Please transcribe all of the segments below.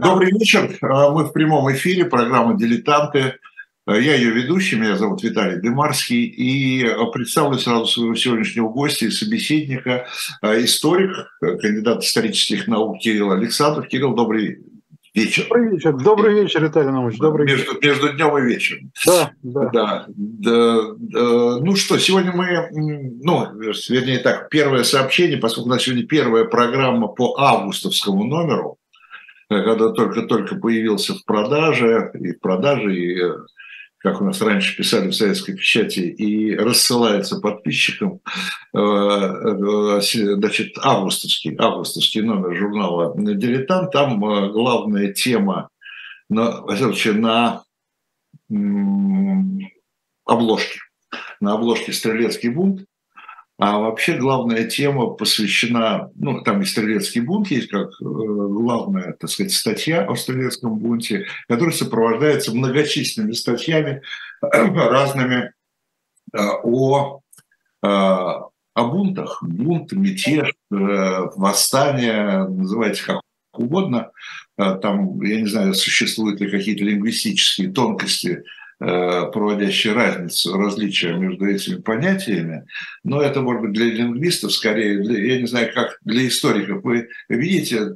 Добрый вечер. А, мы в прямом эфире, программа «Дилетанты». А, я ее ведущий, меня зовут Виталий Демарский. И представлю сразу своего сегодняшнего гостя и собеседника, историк, кандидат исторических наук Кирилл Александров. Кирилл, добрый вечер. Добрый вечер. Добрый вечер, Виталий Наумович. Добрый между, вечер. Между днем и вечером. Да, да. да, да, да. Ну что, сегодня мы, ну, вернее так, первое сообщение, поскольку у нас сегодня первая программа по августовскому номеру, когда только-только появился в продаже, и в продаже, и как у нас раньше писали в советской печати, и рассылается подписчикам, э, э, значит, августовский, августовский номер журнала «Дилетант». Там э, главная тема, на, на обложке, на обложке «Стрелецкий бунт», а вообще главная тема посвящена, ну, там и стрелецкий бунт есть как э, главная, так сказать, статья о стрелецком бунте, которая сопровождается многочисленными статьями разными э, о, э, о бунтах. Бунт, мятеж, восстание, называйте как угодно. Там, я не знаю, существуют ли какие-то лингвистические тонкости Э, проводящие разницу, различия между этими понятиями, но это может быть для лингвистов скорее, для, я не знаю, как для историков. Вы видите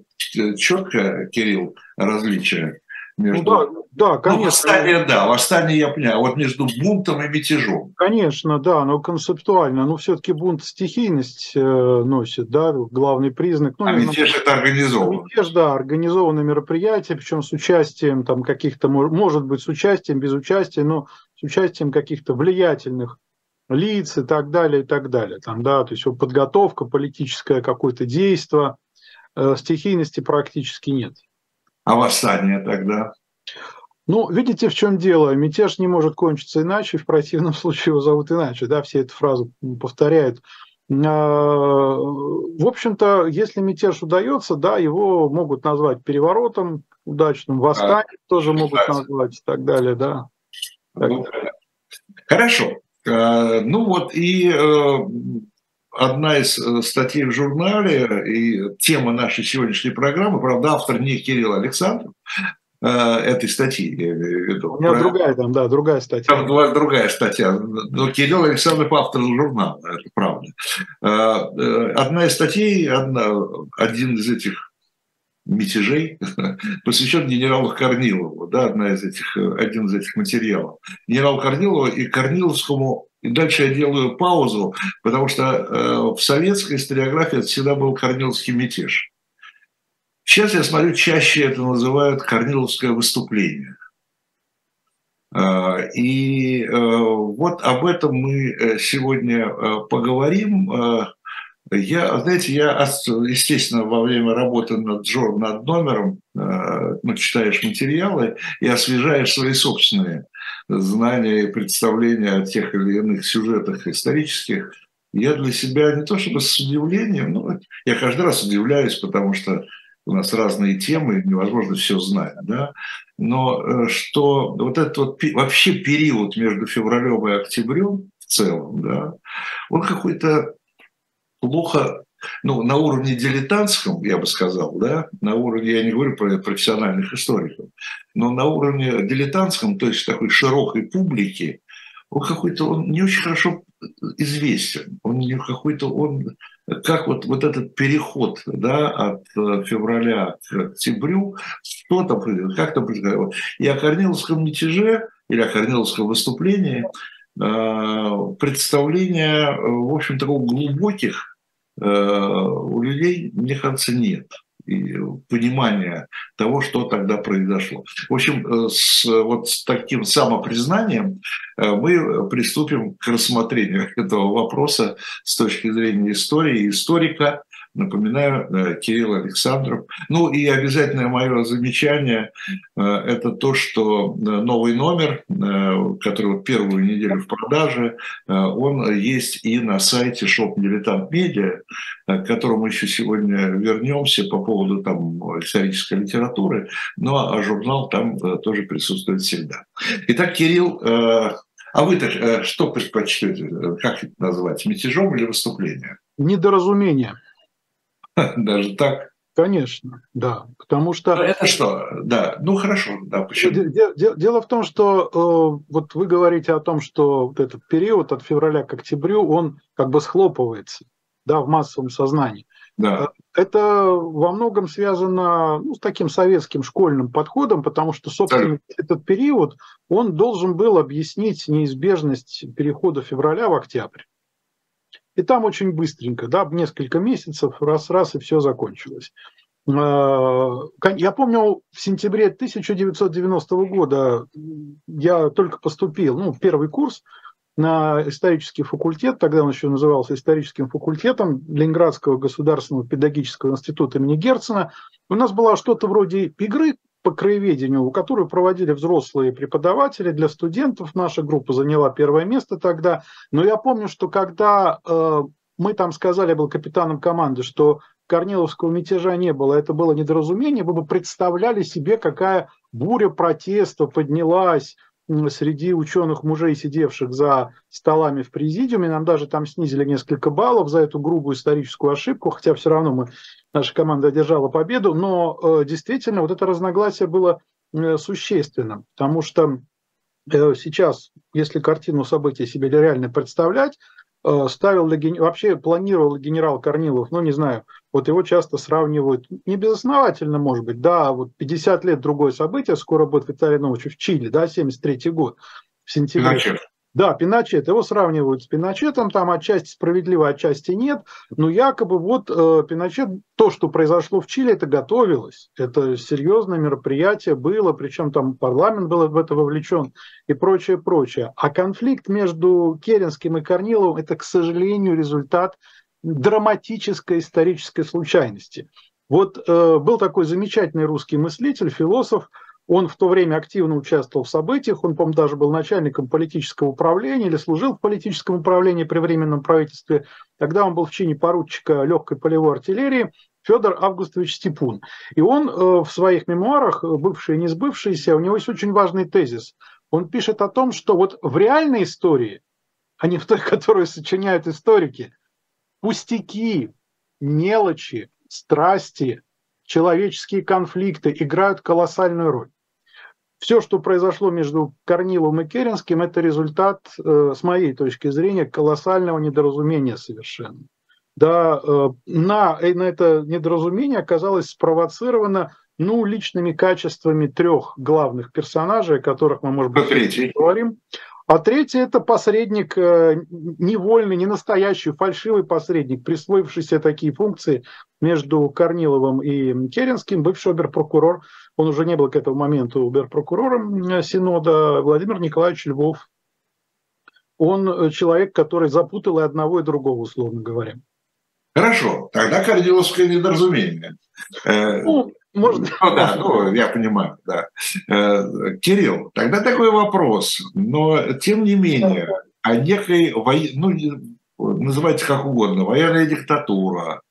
четко, Кирилл, различия между... Ну, да, да, ну, конечно. Ну, восстание, да, восстание я понимаю, вот между бунтом и мятежом. Конечно, да, но концептуально, но все-таки бунт стихийность э, носит, да, главный признак. Ну, а мятеж это организованно. Мятеж, да, организованное мероприятие, причем с участием там каких-то, может быть, с участием, без участия, но с участием каких-то влиятельных лиц и так далее, и так далее. Там, да, то есть подготовка, политическое какое-то действие, э, стихийности практически нет. А восстание тогда? Ну, видите, в чем дело. Мятеж не может кончиться иначе, в противном случае его зовут иначе. Да, все эту фразу повторяют. А, в общем-то, если мятеж удается, да, его могут назвать переворотом удачным, восстанием а, тоже могут назвать и так далее, да. Так ну, Хорошо. А, ну вот и э, одна из э, статей в журнале и тема нашей сегодняшней программы, правда, автор не Кирилл Александров, э, этой статьи, я имею в виду. У меня Про... другая там, да, другая статья. Там другая статья. Но Кирилл Александров автор журнала, это правда. Э, одна из статей, одна, один из этих мятежей посвящен генералу Корнилову, да, одна из этих, один из этих материалов. Генералу Корнилову и Корниловскому и дальше я делаю паузу, потому что э, в советской историографии это всегда был Корниловский мятеж. Сейчас я смотрю, чаще это называют Корниловское выступление. Э, и э, вот об этом мы э, сегодня э, поговорим. Э, я, знаете, я, естественно, во время работы над, над номером, ну, читаешь материалы и освежаешь свои собственные знания и представления о тех или иных сюжетах исторических, я для себя не то чтобы с удивлением, но я каждый раз удивляюсь, потому что у нас разные темы, невозможно все знать, да, но э, что вот этот вот вообще период между февралем и октябрем в целом, да, он какой-то плохо ну, на уровне дилетантском, я бы сказал, да, на уровне, я не говорю про профессиональных историков, но на уровне дилетантском, то есть такой широкой публики, он какой-то, он не очень хорошо известен, он не какой-то, он, как вот, вот этот переход, да, от э, февраля к октябрю, что там как там происходит. И о Корниловском мятеже или о Корниловском выступлении э, представления, в общем, такого глубоких Э, у людей, мне кажется, нет понимания того, что тогда произошло. В общем, э, с, вот с таким самопризнанием э, мы приступим к рассмотрению этого вопроса с точки зрения истории, историка, Напоминаю, Кирилл Александров. Ну и обязательное мое замечание э, – это то, что э, новый номер, э, который первую неделю в продаже, он есть и на сайте Shop Dilettant Media, к которому еще сегодня вернемся по поводу там исторической литературы, ну а журнал там тоже присутствует всегда. Итак, Кирилл, а вы-то что предпочтете, как это назвать, мятежом или выступлением? Недоразумение. Даже так? Конечно, да, потому что... Но это что? Да, ну хорошо, да, почему? Дело, дело в том, что э, вот вы говорите о том, что вот этот период от февраля к октябрю, он как бы схлопывается, да, в массовом сознании. Да. Э, это во многом связано ну, с таким советским школьным подходом, потому что, собственно, да. этот период, он должен был объяснить неизбежность перехода февраля в октябрь. И там очень быстренько, да, несколько месяцев, раз-раз, и все закончилось. А, я помню, в сентябре 1990 года я только поступил, ну, первый курс на исторический факультет, тогда он еще назывался историческим факультетом Ленинградского государственного педагогического института имени Герцена. У нас была что-то вроде игры по краеведению, которую проводили взрослые преподаватели для студентов. Наша группа заняла первое место тогда. Но я помню, что когда э, мы там сказали, я был капитаном команды, что Корниловского мятежа не было, это было недоразумение, вы бы представляли себе, какая буря протеста поднялась среди ученых мужей, сидевших за столами в президиуме. Нам даже там снизили несколько баллов за эту грубую историческую ошибку, хотя все равно мы, наша команда одержала победу. Но э, действительно вот это разногласие было э, существенным, потому что э, сейчас, если картину событий себе реально представлять, ставил ли, вообще планировал генерал Корнилов, ну не знаю, вот его часто сравнивают, не безосновательно, может быть, да, вот 50 лет другое событие, скоро будет Виталий Нович в Чили, да, 73 год, в сентябре. Значит. Да, Пиночет. Его сравнивают с Пиночетом, там отчасти справедливо, отчасти нет. Но якобы вот э, Пиночет, то, что произошло в Чили, это готовилось. Это серьезное мероприятие было, причем там парламент был в это вовлечен и прочее, прочее. А конфликт между Керенским и Корниловым – это, к сожалению, результат драматической исторической случайности. Вот э, был такой замечательный русский мыслитель, философ – он в то время активно участвовал в событиях, он, по-моему, даже был начальником политического управления или служил в политическом управлении при Временном правительстве. Тогда он был в чине поручика легкой полевой артиллерии Федор Августович Степун. И он э, в своих мемуарах, бывшие и не сбывшиеся, у него есть очень важный тезис. Он пишет о том, что вот в реальной истории, а не в той, которую сочиняют историки, пустяки, мелочи, страсти, человеческие конфликты играют колоссальную роль все, что произошло между Корниловым и Керенским, это результат, э, с моей точки зрения, колоссального недоразумения совершенно. Да, э, на, на это недоразумение оказалось спровоцировано ну, личными качествами трех главных персонажей, о которых мы, может быть, говорим. А третий – это посредник э, невольный, не настоящий, фальшивый посредник, присвоившийся такие функции между Корниловым и Керенским, бывший оберпрокурор, он уже не был к этому моменту оберпрокурором Синода, Владимир Николаевич Львов. Он э, человек, который запутал и одного, и другого, условно говоря. Хорошо, тогда Корниловское недоразумение. Э, ну, можно? Ну, да, ну, я понимаю, да. Э, Кирилл, тогда такой вопрос, но тем не менее, о некой, ну, называйте как угодно, военная диктатура,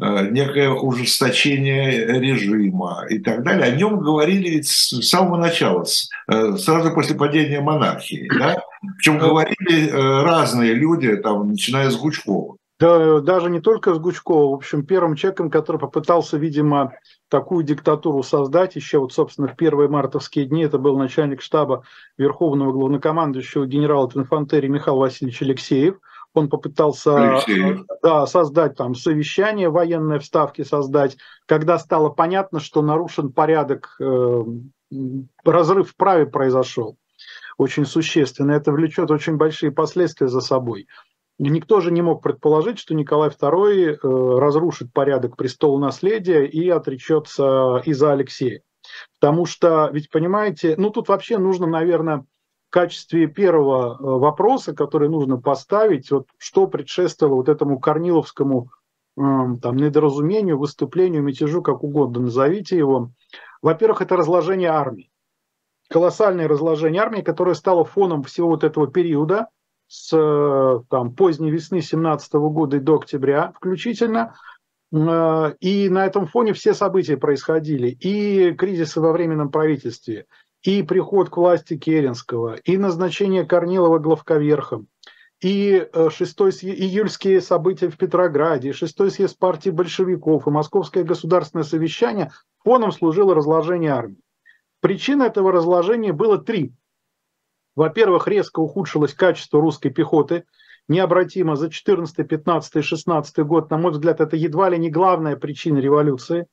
э, некое ужесточение режима и так далее, о нем говорили с самого начала, э, сразу после падения монархии, да? Причем говорили разные люди, там, начиная с Гучкова. Да, даже не только с Гучкова. В общем, первым человеком, который попытался, видимо, такую диктатуру создать, еще вот, собственно, в первые мартовские дни, это был начальник штаба Верховного главнокомандующего генерала инфантерии Михаил Васильевич Алексеев. Он попытался да, создать там совещание, военные вставки создать, когда стало понятно, что нарушен порядок, э, разрыв в праве произошел очень существенно. Это влечет очень большие последствия за собой. Никто же не мог предположить, что Николай II э, разрушит порядок престола наследия и отречется из-за Алексея. Потому что, ведь понимаете, ну тут вообще нужно, наверное, в качестве первого э, вопроса, который нужно поставить, вот что предшествовало вот этому Корниловскому эм, там, недоразумению, выступлению, мятежу, как угодно назовите его. Во-первых, это разложение армии. Колоссальное разложение армии, которое стало фоном всего вот этого периода – с э, там, поздней весны 17 года и до октября включительно. Э, и на этом фоне все события происходили. И кризисы во временном правительстве, и приход к власти Керенского, и назначение Корнилова главковерхом, и 6 июльские события в Петрограде, и 6 съезд партии большевиков, и Московское государственное совещание фоном служило разложение армии. Причин этого разложения было три. Во-первых, резко ухудшилось качество русской пехоты, необратимо за 14, 15, 16 год. На мой взгляд, это едва ли не главная причина революции.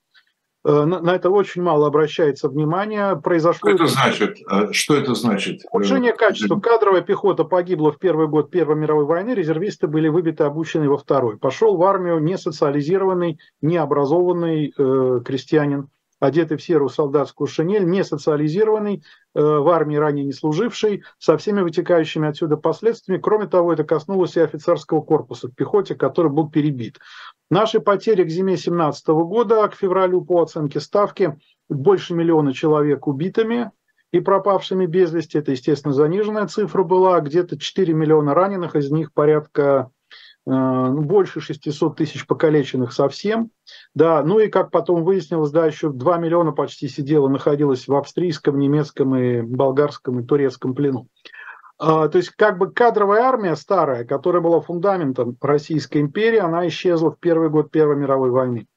Э, на это очень мало обращается внимание. Произошло... Что это значит? Э, что это значит? Ухудшение качества. Кадровая пехота погибла в первый год Первой мировой войны, резервисты были выбиты, обучены во второй. Пошел в армию не социализированный, не образованный э, крестьянин одетый в серую солдатскую шинель, не социализированный, э, в армии ранее не служивший, со всеми вытекающими отсюда последствиями. Кроме того, это коснулось и офицерского корпуса в пехоте, который был перебит. Наши потери к зиме 2017 года, к февралю по оценке ставки, больше миллиона человек убитыми и пропавшими без вести. Это, естественно, заниженная цифра была. Где-то 4 миллиона раненых, из них порядка больше 600 тысяч покалеченных совсем, да, ну и как потом выяснилось, да, еще 2 миллиона почти сидело, находилось в австрийском, немецком и болгарском и турецком плену. А, то есть как бы кадровая армия старая, которая была фундаментом Российской империи, она исчезла в первый год Первой мировой войны.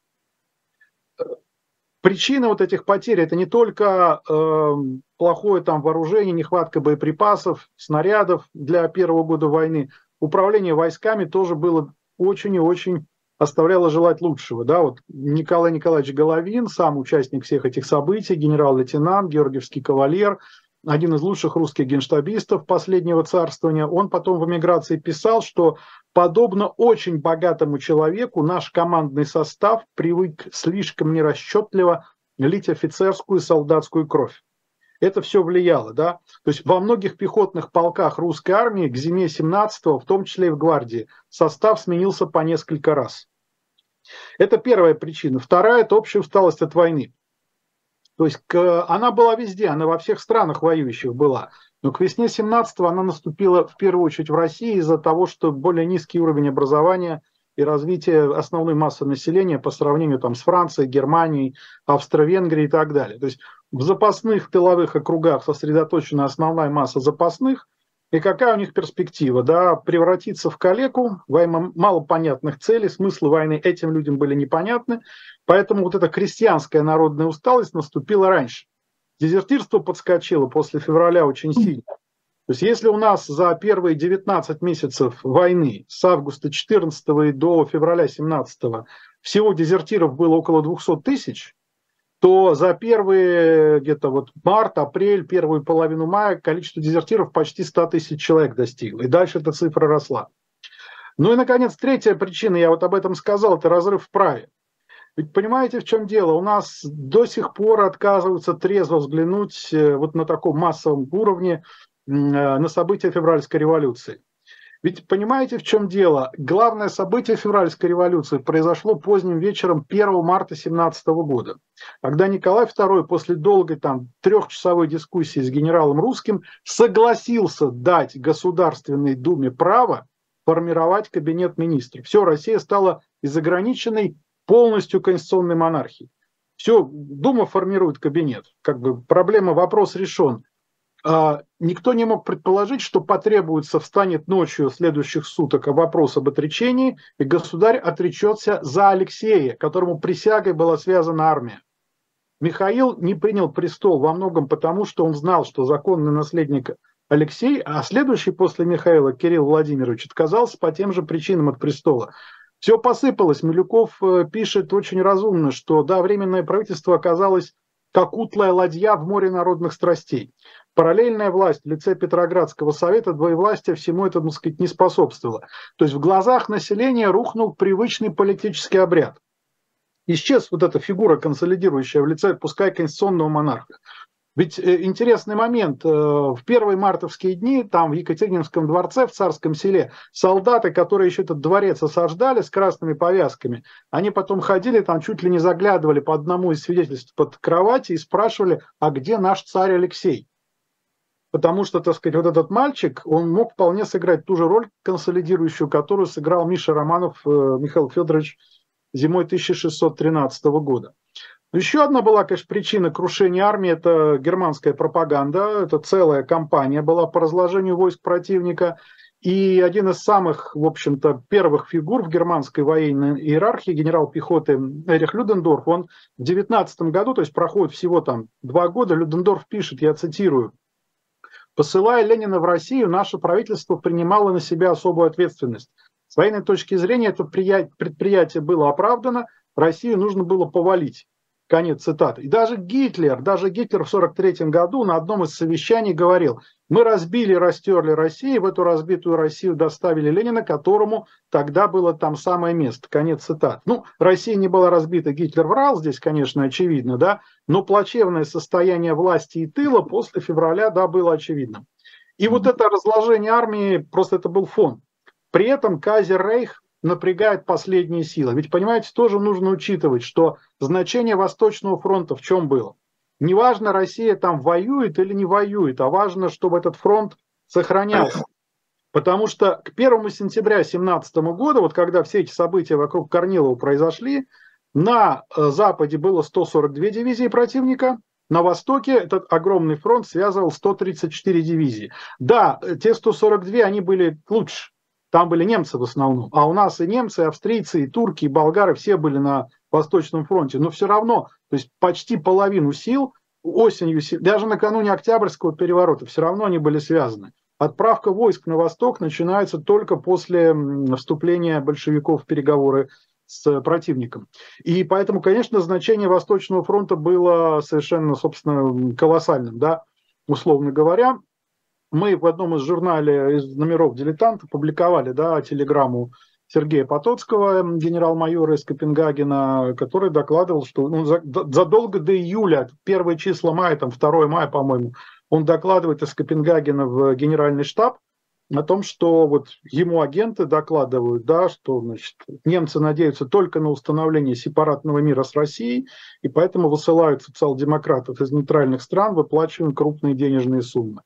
Причина вот этих потерь это не только э, плохое там вооружение, нехватка боеприпасов, снарядов для первого года войны, управление войсками тоже было очень и очень оставляло желать лучшего. Да, вот Николай Николаевич Головин, сам участник всех этих событий, генерал-лейтенант, георгиевский кавалер, один из лучших русских генштабистов последнего царствования, он потом в эмиграции писал, что подобно очень богатому человеку наш командный состав привык слишком нерасчетливо лить офицерскую и солдатскую кровь это все влияло. Да? То есть во многих пехотных полках русской армии к зиме 17-го, в том числе и в гвардии, состав сменился по несколько раз. Это первая причина. Вторая – это общая усталость от войны. То есть к, она была везде, она во всех странах воюющих была. Но к весне 17-го она наступила в первую очередь в России из-за того, что более низкий уровень образования и развития основной массы населения по сравнению там, с Францией, Германией, Австро-Венгрией и так далее. То есть в запасных тыловых округах сосредоточена основная масса запасных, и какая у них перспектива? Да, превратиться в калеку во имя малопонятных целей, смыслы войны этим людям были непонятны, поэтому вот эта крестьянская народная усталость наступила раньше. Дезертирство подскочило после февраля очень сильно. То есть если у нас за первые 19 месяцев войны с августа 14 и до февраля 17 всего дезертиров было около 200 тысяч, то за первые где-то вот март, апрель, первую половину мая количество дезертиров почти 100 тысяч человек достигло. И дальше эта цифра росла. Ну и, наконец, третья причина, я вот об этом сказал, это разрыв в праве. Ведь понимаете, в чем дело? У нас до сих пор отказываются трезво взглянуть э, вот на таком массовом уровне на события февральской революции. Ведь понимаете, в чем дело? Главное событие февральской революции произошло поздним вечером 1 марта 17 года, когда Николай II после долгой там трехчасовой дискуссии с генералом Русским согласился дать Государственной Думе право формировать кабинет министров. Все, Россия стала из ограниченной полностью конституционной монархией. Все, Дума формирует кабинет. Как бы проблема, вопрос решен. А, никто не мог предположить, что потребуется, встанет ночью следующих суток вопрос об отречении, и государь отречется за Алексея, которому присягой была связана армия. Михаил не принял престол во многом потому, что он знал, что законный наследник Алексей, а следующий после Михаила Кирилл Владимирович отказался по тем же причинам от престола. Все посыпалось. Милюков э, пишет очень разумно, что да, временное правительство оказалось как утлая ладья в море народных страстей. Параллельная власть в лице Петроградского совета двоевластия всему этому, так сказать, не способствовала. То есть в глазах населения рухнул привычный политический обряд. Исчез вот эта фигура, консолидирующая в лице, пускай конституционного монарха. Ведь э, интересный момент. Э, в первые мартовские дни там в Екатерининском дворце, в Царском селе, солдаты, которые еще этот дворец осаждали с красными повязками, они потом ходили там, чуть ли не заглядывали по одному из свидетельств под кровати и спрашивали, а где наш царь Алексей? Потому что, так сказать, вот этот мальчик, он мог вполне сыграть ту же роль консолидирующую, которую сыграл Миша Романов э, Михаил Федорович зимой 1613 года. Еще одна была, конечно, причина крушения армии – это германская пропаганда, это целая кампания была по разложению войск противника. и один из самых, в общем-то, первых фигур в германской военной иерархии, генерал пехоты Эрих Людендорф, он в 19 году, то есть проходит всего там два года, Людендорф пишет, я цитирую, «Посылая Ленина в Россию, наше правительство принимало на себя особую ответственность. С военной точки зрения это предприятие было оправдано, Россию нужно было повалить. Конец цитаты. И даже Гитлер, даже Гитлер в 1943 году на одном из совещаний говорил, мы разбили, растерли Россию, в эту разбитую Россию доставили Ленина, которому тогда было там самое место. Конец цитат. Ну, Россия не была разбита, Гитлер врал, здесь, конечно, очевидно, да, но плачевное состояние власти и тыла после февраля, да, было очевидным. И вот это разложение армии, просто это был фон. При этом Казер Рейх напрягает последние силы. Ведь, понимаете, тоже нужно учитывать, что значение Восточного фронта в чем было. Неважно, Россия там воюет или не воюет, а важно, чтобы этот фронт сохранялся. Потому что к 1 сентября 2017 года, вот когда все эти события вокруг Корнилова произошли, на э, Западе было 142 дивизии противника, на Востоке этот огромный фронт связывал 134 дивизии. Да, э, те 142, они были лучше, там были немцы в основном. А у нас и немцы, и австрийцы, и турки, и болгары все были на Восточном фронте. Но все равно, то есть почти половину сил осенью, даже накануне Октябрьского переворота, все равно они были связаны. Отправка войск на восток начинается только после вступления большевиков в переговоры с противником. И поэтому, конечно, значение Восточного фронта было совершенно, собственно, колоссальным, да, условно говоря мы в одном из журналов, из номеров «Дилетанта» публиковали да, телеграмму Сергея Потоцкого, генерал-майора из Копенгагена, который докладывал, что ну, задолго до июля, первые числа мая, там 2 мая, по-моему, он докладывает из Копенгагена в генеральный штаб о том, что вот ему агенты докладывают, да, что значит, немцы надеются только на установление сепаратного мира с Россией, и поэтому высылают социал-демократов из нейтральных стран, выплачивая крупные денежные суммы.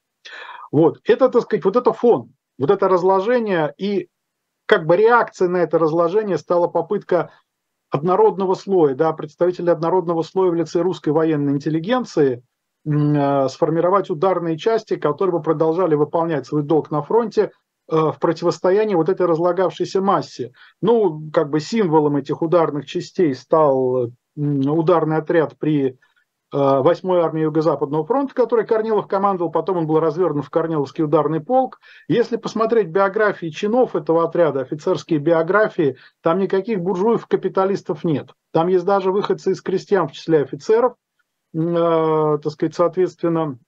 Вот. Это, так сказать, вот это фон, вот это разложение, и как бы реакцией на это разложение стала попытка однородного слоя, да, представителей однородного слоя в лице русской военной интеллигенции э, сформировать ударные части, которые бы продолжали выполнять свой долг на фронте э, в противостоянии вот этой разлагавшейся массе. Ну, как бы символом этих ударных частей стал ударный отряд при 8-й э, армии Юго-Западного фронта, который Корнилов командовал, потом он был развернут в Корниловский ударный полк. Если посмотреть биографии чинов этого отряда, офицерские биографии, там никаких буржуев, капиталистов нет. Там есть даже выходцы из крестьян в числе офицеров, э, так сказать, соответственно,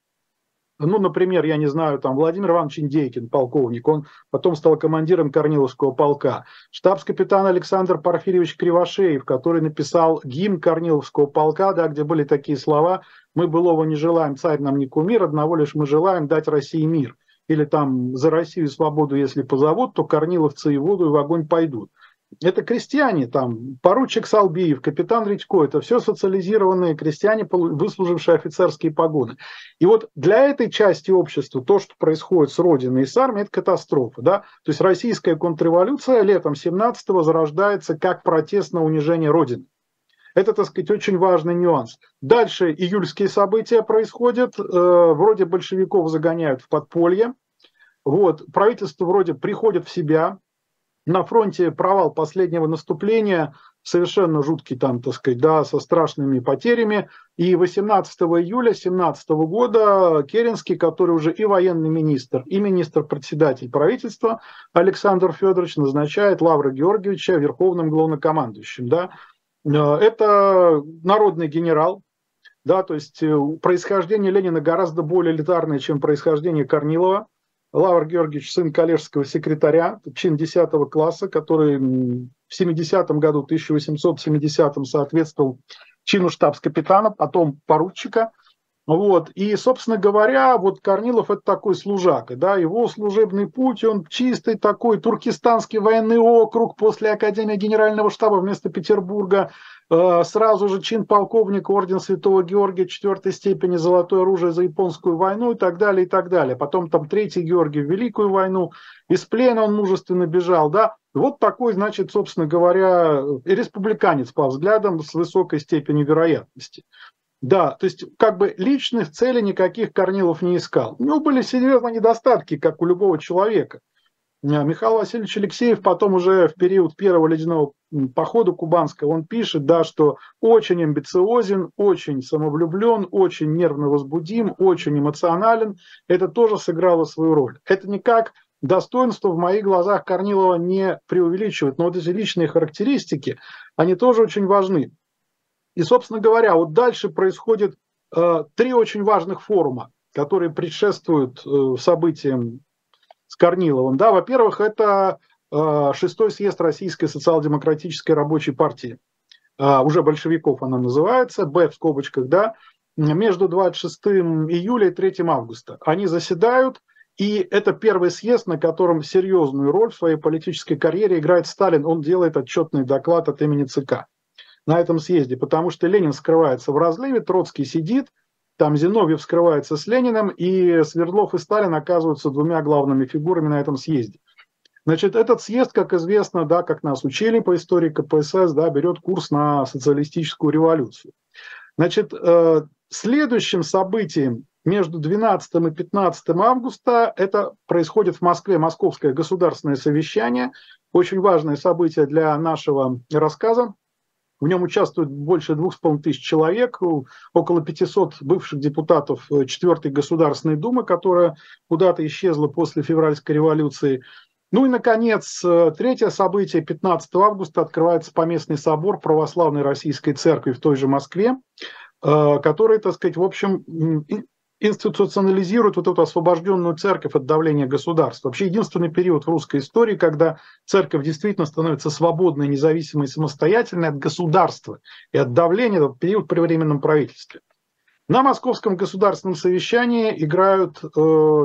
ну, например, я не знаю, там Владимир Иванович Индейкин, полковник, он потом стал командиром Корниловского полка. Штабс-капитан Александр Порфирьевич Кривошеев, который написал гимн Корниловского полка, да, где были такие слова «Мы былого не желаем, царь нам не кумир, одного лишь мы желаем дать России мир». Или там «За Россию и свободу, если позовут, то корниловцы и воду и в огонь пойдут» это крестьяне, там, поручик Салбиев, капитан Редько, это все социализированные крестьяне, выслужившие офицерские погоны. И вот для этой части общества то, что происходит с Родиной и с армией, это катастрофа. Да? То есть российская контрреволюция летом 17-го зарождается как протест на унижение Родины. Это, так сказать, очень важный нюанс. Дальше июльские события происходят, э, вроде большевиков загоняют в подполье, вот, правительство вроде приходит в себя, на фронте провал последнего наступления, совершенно жуткий там, так сказать, да, со страшными потерями. И 18 июля 2017 года Керенский, который уже и военный министр, и министр-председатель правительства Александр Федорович назначает Лавра Георгиевича верховным главнокомандующим. Да. Э, это народный генерал, да, то есть э, происхождение Ленина гораздо более элитарное, чем происхождение Корнилова. Лавр Георгиевич, сын коллежского секретаря, чин 10 класса, который в 70-м году, 1870-м, соответствовал чину штабс-капитана, потом поручика. Вот. И, собственно говоря, вот Корнилов это такой служака, да, его служебный путь, он чистый такой туркестанский военный округ после Академии Генерального штаба вместо Петербурга, сразу же чин полковника орден Святого Георгия четвертой степени золотое оружие за японскую войну и так далее, и так далее. Потом там третий Георгий в Великую войну. Из плена он мужественно бежал, да. Вот такой, значит, собственно говоря, и республиканец по взглядам с высокой степенью вероятности. Да, то есть как бы личных целей никаких Корнилов не искал. У него были серьезные недостатки, как у любого человека. Михаил Васильевич Алексеев потом уже в период первого ледяного похода кубанского, он пишет, да, что очень амбициозен, очень самовлюблен, очень нервно возбудим, очень эмоционален. Это тоже сыграло свою роль. Это никак достоинство в моих глазах Корнилова не преувеличивает, но вот эти личные характеристики, они тоже очень важны. И, собственно говоря, вот дальше происходит э, три очень важных форума, которые предшествуют э, событиям Корниловым. Да, во-первых, это э, шестой съезд Российской социал-демократической рабочей партии. Э, уже большевиков она называется, Б в скобочках, да, между 26 июля и 3 августа. Они заседают, и это первый съезд, на котором серьезную роль в своей политической карьере играет Сталин. Он делает отчетный доклад от имени ЦК на этом съезде, потому что Ленин скрывается в разливе, Троцкий сидит, там Зиновьев скрывается с Лениным, и Свердлов и Сталин оказываются двумя главными фигурами на этом съезде. Значит, этот съезд, как известно, да, как нас учили по истории КПСС, да, берет курс на социалистическую революцию. Значит, э, следующим событием между 12 и 15 августа это происходит в Москве Московское государственное совещание, очень важное событие для нашего рассказа. В нем участвует больше двух с половиной тысяч человек, около 500 бывших депутатов 4 Государственной Думы, которая куда-то исчезла после февральской революции. Ну и, наконец, третье событие, 15 августа, открывается поместный собор Православной Российской Церкви в той же Москве, э, который, так сказать, в общем, институционализирует вот эту освобожденную церковь от давления государства. Вообще единственный период в русской истории, когда церковь действительно становится свободной, независимой, самостоятельной от государства и от давления, это период при временном правительстве. На Московском государственном совещании играют э,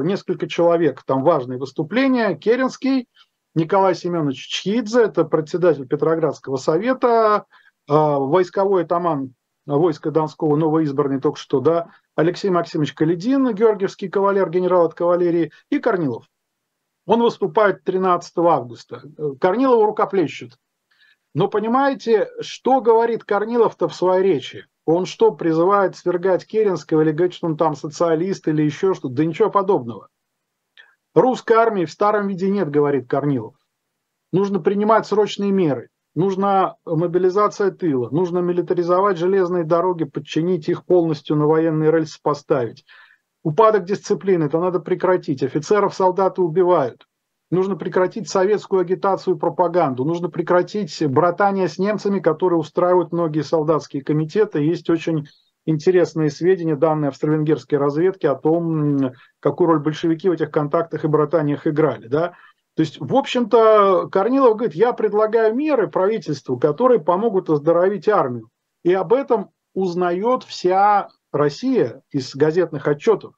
несколько человек. Там важные выступления. Керенский, Николай Семенович Чхидзе, это председатель Петроградского совета, э, войсковой атаман войска Донского, новоизбранный только что, да, Алексей Максимович Каледин, георгиевский кавалер, генерал от кавалерии, и Корнилов. Он выступает 13 августа. Корнилову рукоплещут. Но понимаете, что говорит Корнилов-то в своей речи? Он что, призывает свергать Керенского или говорит, что он там социалист или еще что-то? Да ничего подобного. Русской армии в старом виде нет, говорит Корнилов. Нужно принимать срочные меры нужна мобилизация тыла, нужно милитаризовать железные дороги, подчинить их полностью на военные рельсы поставить. Упадок дисциплины, это надо прекратить. Офицеров солдаты убивают. Нужно прекратить советскую агитацию и пропаганду. Нужно прекратить братание с немцами, которые устраивают многие солдатские комитеты. Есть очень интересные сведения, данные австро-венгерской разведки о том, какую роль большевики в этих контактах и братаниях играли. Да? То есть, в общем-то, Корнилов говорит, я предлагаю меры правительству, которые помогут оздоровить армию. И об этом узнает вся Россия из газетных отчетов.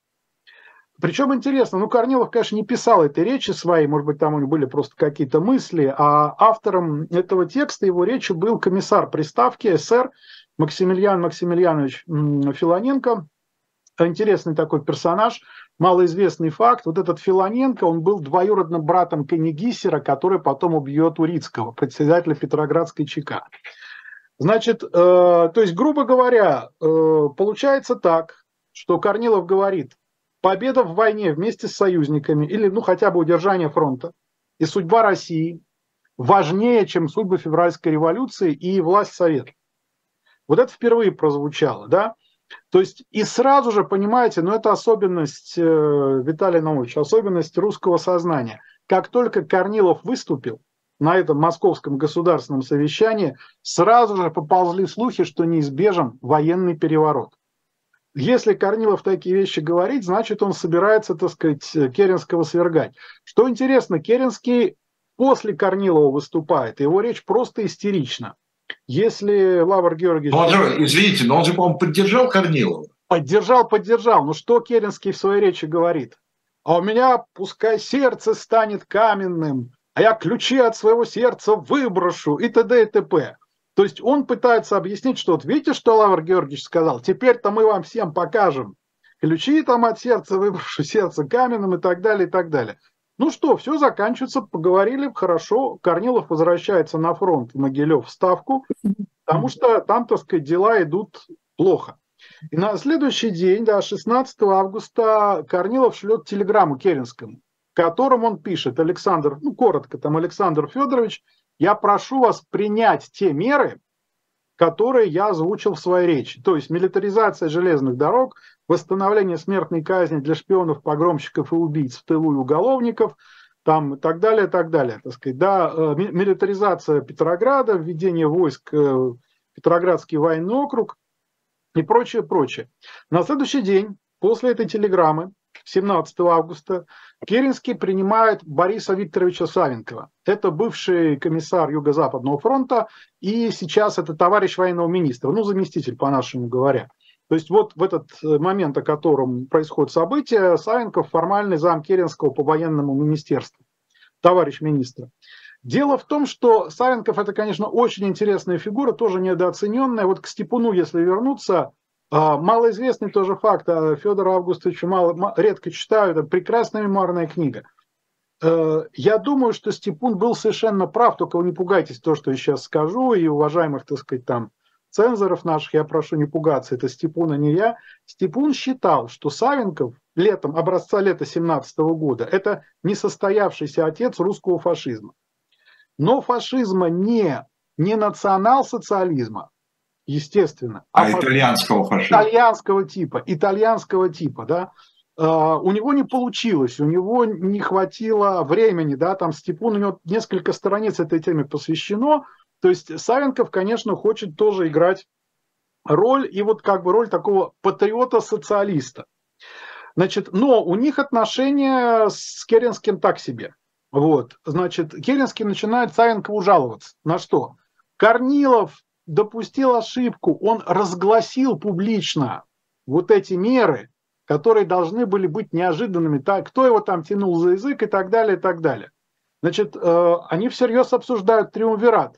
Причем интересно, ну, Корнилов, конечно, не писал этой речи своей, может быть, там у него были просто какие-то мысли, а автором этого текста его речи был комиссар приставки СР Максимилиан Максимiliaнович Филоненко, интересный такой персонаж, малоизвестный факт. Вот этот Филоненко, он был двоюродным братом Кеннигисера, который потом убьет Урицкого, председателя Петроградской ЧК. Значит, э, то есть, грубо говоря, э, получается так, что Корнилов говорит, победа в войне вместе с союзниками или, ну, хотя бы удержание фронта и судьба России важнее, чем судьба февральской революции и власть Совета. Вот это впервые прозвучало, да? То есть и сразу же, понимаете, ну это особенность э, Виталия Наумовича, особенность русского сознания. Как только Корнилов выступил на этом московском государственном совещании, сразу же поползли слухи, что неизбежен военный переворот. Если Корнилов такие вещи говорит, значит он собирается, так сказать, Керенского свергать. Что интересно, Керенский после Корнилова выступает, его речь просто истерична. Если Лавр Георгиевич... Но он же, извините, но он же, по-моему, поддержал Корнилова. Поддержал, поддержал. Ну что Керенский в своей речи говорит? А у меня пускай сердце станет каменным, а я ключи от своего сердца выброшу и т.д. и т.п. То есть он пытается объяснить, что вот видите, что Лавр Георгиевич сказал, теперь-то мы вам всем покажем. Ключи там от сердца выброшу, сердце каменным и так далее, и так далее. Ну что, все заканчивается, поговорили, хорошо. Корнилов возвращается на фронт в Могилев в Ставку, потому что там, так сказать, дела идут плохо. И на следующий день, да, 16 августа, Корнилов шлет телеграмму Керенскому, котором он пишет, Александр, ну коротко там, Александр Федорович, я прошу вас принять те меры, которые я озвучил в своей речи. То есть милитаризация железных дорог, восстановление смертной казни для шпионов, погромщиков и убийц в тылу и уголовников, там и так далее, и так далее. Так сказать, да, э, милитаризация Петрограда, введение войск в Петроградский военный округ и прочее, прочее. На следующий день, после этой телеграммы, 17 августа, Керенский принимает Бориса Викторовича Савенкова. Это бывший комиссар Юго-Западного фронта и сейчас это товарищ военного министра, ну, заместитель, по-нашему говоря. То есть вот в этот э, момент, о котором происходит событие, Савенков формальный зам Керенского по военному министерству, товарищ министра. Дело в том, что Савенков это, конечно, очень интересная фигура, тоже недооцененная. Вот к Степуну, если вернуться, а, малоизвестный тоже факт, а Федора Августовича мало, редко читают, это прекрасная мемуарная книга. Э, я думаю, что Степун был совершенно прав, только вы не пугайтесь то, что я сейчас скажу, и уважаемых, так сказать, там цензоров наших я прошу не пугаться, это Степун, а не я. Степун считал, что Савенков летом, образца лета 17 года, это несостоявшийся отец русского фашизма. Но фашизма не, не национал-социализма, естественно. А, а итальянского фашизма. Итальянского типа, итальянского типа, да. Uh, у него не получилось, у него не хватило времени, да, там Степун, у него несколько страниц этой теме посвящено, то есть Савенков, конечно, хочет тоже играть роль, и вот как бы роль такого патриота-социалиста. Значит, но у них отношения с Керенским так себе. Вот, значит, Керенский начинает Савенкову жаловаться. На что? Корнилов допустил ошибку, он разгласил публично вот эти меры, которые должны были быть неожиданными, так, кто его там тянул за язык и так далее, и так далее. Значит, э, они всерьез обсуждают триумвират.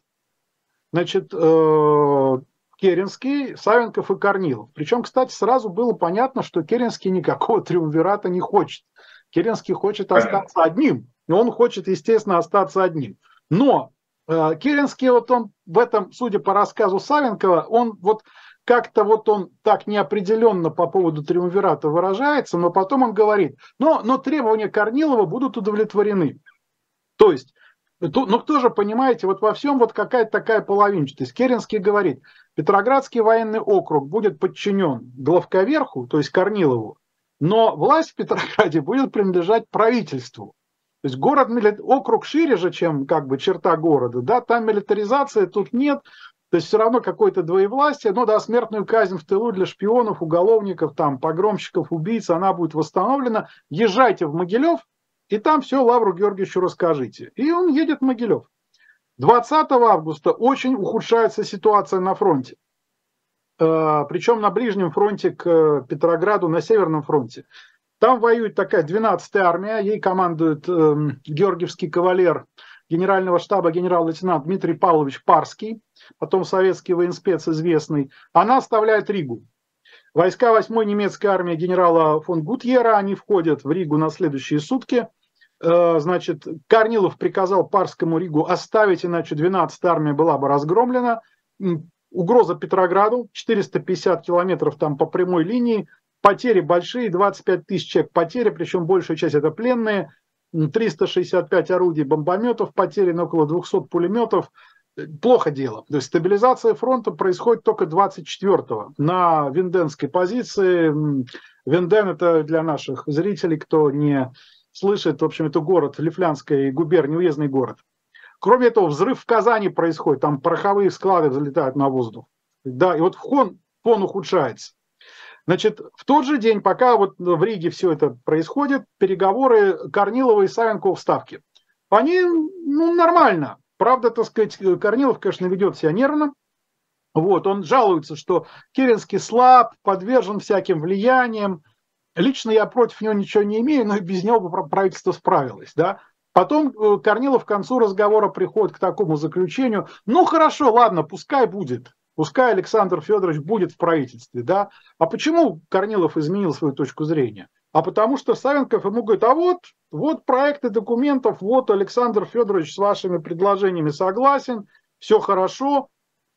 Значит, э, Керенский, Савенков и Корнилов. Причем, кстати, сразу было понятно, что Керенский никакого триумвирата не хочет. Керенский хочет остаться одним. И он хочет, естественно, остаться одним. Но Э, Керенский, вот он в этом, судя по рассказу Савенкова, он вот как-то вот он так неопределенно по поводу триумвирата выражается, но потом он говорит, но, но требования Корнилова будут удовлетворены. То есть, ну кто же, понимаете, вот во всем вот какая-то такая половинчатость. Керенский говорит, Петроградский военный округ будет подчинен главковерху, то есть Корнилову, но власть в Петрограде будет принадлежать правительству. То есть город, округ шире же, чем как бы черта города, да, там милитаризации тут нет, то есть все равно какое-то двоевластие, ну да, смертную казнь в тылу для шпионов, уголовников, там, погромщиков, убийц, она будет восстановлена. Езжайте в Могилев, и там все Лавру Георгиевичу расскажите. И он едет в Могилев. 20 августа очень ухудшается ситуация на фронте. Э, Причем на ближнем фронте к Петрограду, на Северном фронте. Там воюет такая 12-я армия, ей командует э, георгиевский кавалер генерального штаба генерал-лейтенант Дмитрий Павлович Парский, потом советский военспец известный. Она оставляет Ригу. Войска 8-й немецкой армии генерала фон Гутьера, они входят в Ригу на следующие сутки. Э, значит, Корнилов приказал Парскому Ригу оставить, иначе 12-я армия была бы разгромлена. Угроза Петрограду, 450 километров там по прямой линии, Потери большие, 25 тысяч человек потери, причем большая часть это пленные, 365 орудий бомбометов потери, около 200 пулеметов. Плохо дело. То есть стабилизация фронта происходит только 24-го на Венденской позиции. Венден это для наших зрителей, кто не слышит, в общем, это город, Лифлянская губерния, уездный город. Кроме этого, взрыв в Казани происходит, там пороховые склады залетают на воздух. Да, и вот фон, фон ухудшается. Значит, в тот же день, пока вот в Риге все это происходит, переговоры Корнилова и Савенкова в Ставке. Они, ну, нормально. Правда, так сказать, Корнилов, конечно, ведет себя нервно. Вот, он жалуется, что Керенский слаб, подвержен всяким влияниям. Лично я против него ничего не имею, но и без него бы правительство справилось, да. Потом э, Корнилов к концу разговора приходит к такому заключению, ну хорошо, ладно, пускай будет, Пускай Александр Федорович будет в правительстве, да. А почему Корнилов изменил свою точку зрения? А потому что Савенков ему говорит, а вот, вот проекты документов, вот Александр Федорович с вашими предложениями согласен, все хорошо.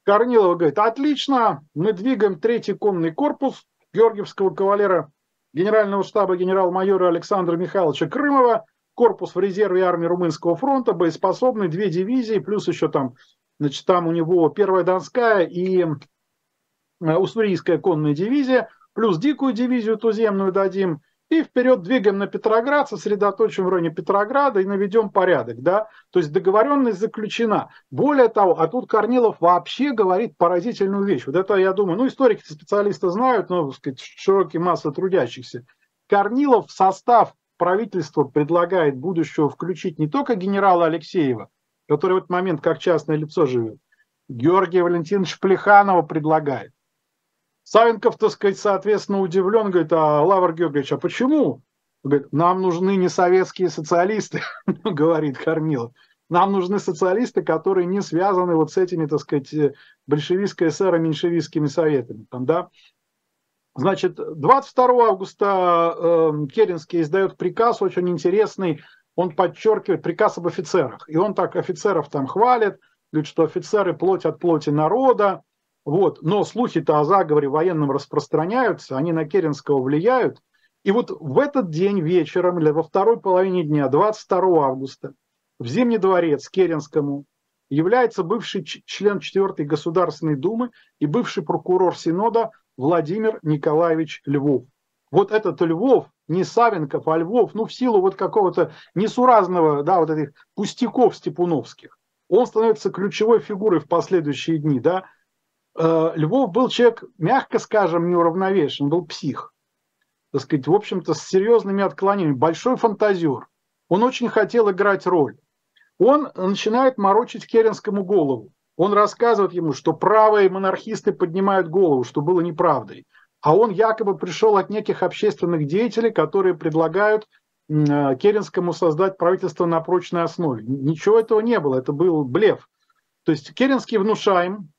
Корнилов говорит, отлично, мы двигаем третий конный корпус Георгиевского кавалера генерального штаба генерал-майора Александра Михайловича Крымова корпус в резерве армии Румынского фронта, боеспособный, две дивизии, плюс еще там, значит, там у него первая Донская и э, Уссурийская конная дивизия, плюс дикую дивизию туземную дадим, и вперед двигаем на Петроград, сосредоточим в районе Петрограда и наведем порядок, да, то есть договоренность заключена. Более того, а тут Корнилов вообще говорит поразительную вещь. Вот это, я думаю, ну, историки специалисты знают, но, так сказать, широкие массы трудящихся. Корнилов в состав правительства предлагает будущего включить не только генерала Алексеева, который в этот момент как частное лицо живет, Георгия Валентиновича Плеханова предлагает. Савенков, так сказать, соответственно, удивлен, говорит, а Лавр Георгиевич, а почему? Говорит, нам нужны не советские социалисты, говорит Корнилов. Нам нужны социалисты, которые не связаны вот с этими, так сказать, большевистской ССР и меньшевистскими советами. Там, да? Значит, 22 августа э, Керенский издает приказ очень интересный, он подчеркивает приказ об офицерах. И он так офицеров там хвалит, говорит, что офицеры плоть от плоти народа, вот. Но слухи-то о заговоре военном распространяются, они на Керенского влияют. И вот в этот день вечером, или во второй половине дня, 22 августа, в Зимний дворец Керенскому является бывший член 4 Государственной Думы и бывший прокурор Синода Владимир Николаевич Львов. Вот этот Львов, не Савенков, а Львов, ну в силу вот какого-то несуразного, да, вот этих пустяков степуновских, он становится ключевой фигурой в последующие дни, да. Э, Львов был человек, мягко скажем, неуравновешен, был псих. Так сказать, в общем-то, с серьезными отклонениями, большой фантазер. Он очень хотел играть роль. Он начинает морочить Керенскому голову. Он рассказывает ему, что правые монархисты поднимают голову, что было неправдой. А он якобы пришел от неких общественных деятелей, которые предлагают э, Керенскому создать правительство на прочной основе. Ничего этого не было, это был блеф. То есть Керенский внушаем,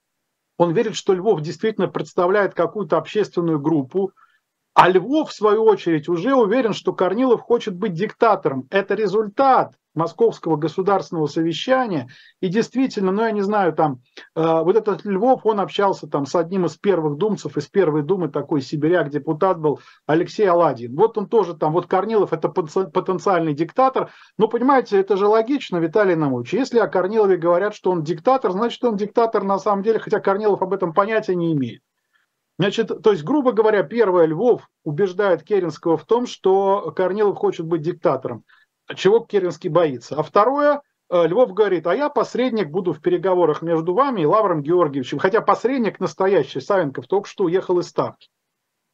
он верит, что Львов действительно представляет какую-то общественную группу, а Львов, в свою очередь, уже уверен, что Корнилов хочет быть диктатором. Это результат Московского государственного совещания. И действительно, ну я не знаю, там, э, вот этот Львов, он общался там с одним из первых думцев, из первой думы, такой сибиряк, депутат был Алексей Аладин. Вот он тоже там, вот Корнилов это потенциальный диктатор. Ну, понимаете, это же логично, Виталий Намович. Если о Корнилове говорят, что он диктатор, значит, он диктатор на самом деле, хотя Корнилов об этом понятия не имеет. Значит, то есть, грубо говоря, первое, Львов убеждает Керенского в том, что Корнилов хочет быть диктатором чего Керенский боится. А второе, э, Львов говорит, а я посредник буду в переговорах между вами и Лавром Георгиевичем. Хотя посредник настоящий, Савенков, только что уехал из Ставки.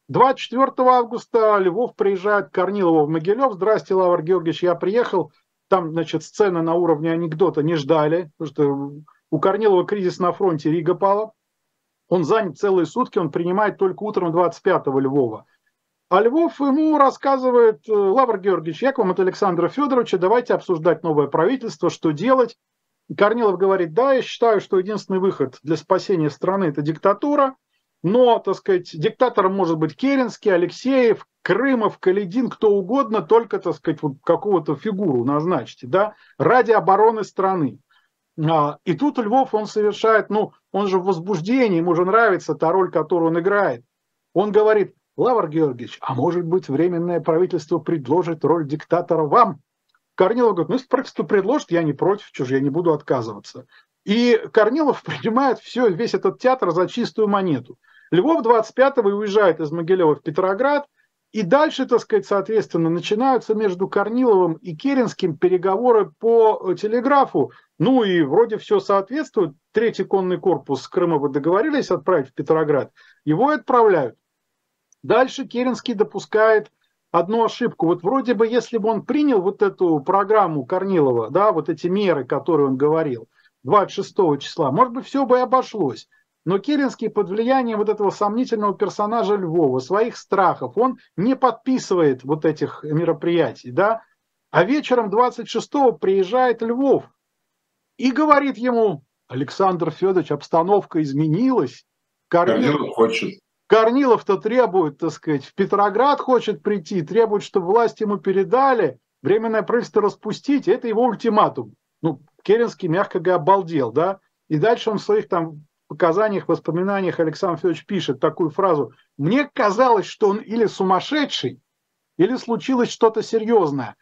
24 августа Львов приезжает к Корнилову в Могилев. Здрасте, Лавр Георгиевич, я приехал. Там, значит, сцены на уровне анекдота не ждали, потому что у Корнилова кризис на фронте, Рига пала. Он занят целые сутки, он принимает только утром 25-го Львова. А Львов ему рассказывает, э, Лавр Георгиевич, я к вам от Александра Федоровича, давайте обсуждать новое правительство, что делать. Корнилов говорит, да, я считаю, что единственный выход для спасения страны – это диктатура, но, так сказать, диктатором может быть Керенский, Алексеев, Крымов, Каледин, кто угодно, только, так сказать, вот какого-то фигуру назначьте, да, ради обороны страны. А, и тут Львов, он совершает, ну, он же в возбуждении, ему же нравится та роль, которую он играет. Он говорит, Лавр Георгиевич, а может быть, временное правительство предложит роль диктатора вам? Корнилов говорит, ну, если правительство предложит, я не против, же я не буду отказываться. И Корнилов принимает все, весь этот театр за чистую монету. Львов 25-го уезжает из Могилева в Петроград, и дальше, так сказать, соответственно, начинаются между Корниловым и Керенским переговоры по телеграфу. Ну и вроде все соответствует. Третий конный корпус Крыма вы договорились отправить в Петроград. Его отправляют. Дальше Керенский допускает одну ошибку. Вот вроде бы, если бы он принял вот эту программу Корнилова, да, вот эти меры, которые он говорил, 26 числа, может быть, все бы и обошлось. Но Керенский под влиянием вот этого сомнительного персонажа Львова, своих страхов, он не подписывает вот этих мероприятий, да. А вечером 26-го приезжает Львов и говорит ему, Александр Федорович, обстановка изменилась. Корнилов, Корнилов хочет. Корнилов-то требует, так сказать, в Петроград хочет прийти, требует, чтобы власть ему передали, временное правительство распустить, это его ультиматум. Ну, Керенский, мягко говоря, обалдел, да? И дальше он в своих там показаниях, воспоминаниях Александр Федорович пишет такую фразу. Мне казалось, что он или сумасшедший, или случилось что-то серьезное.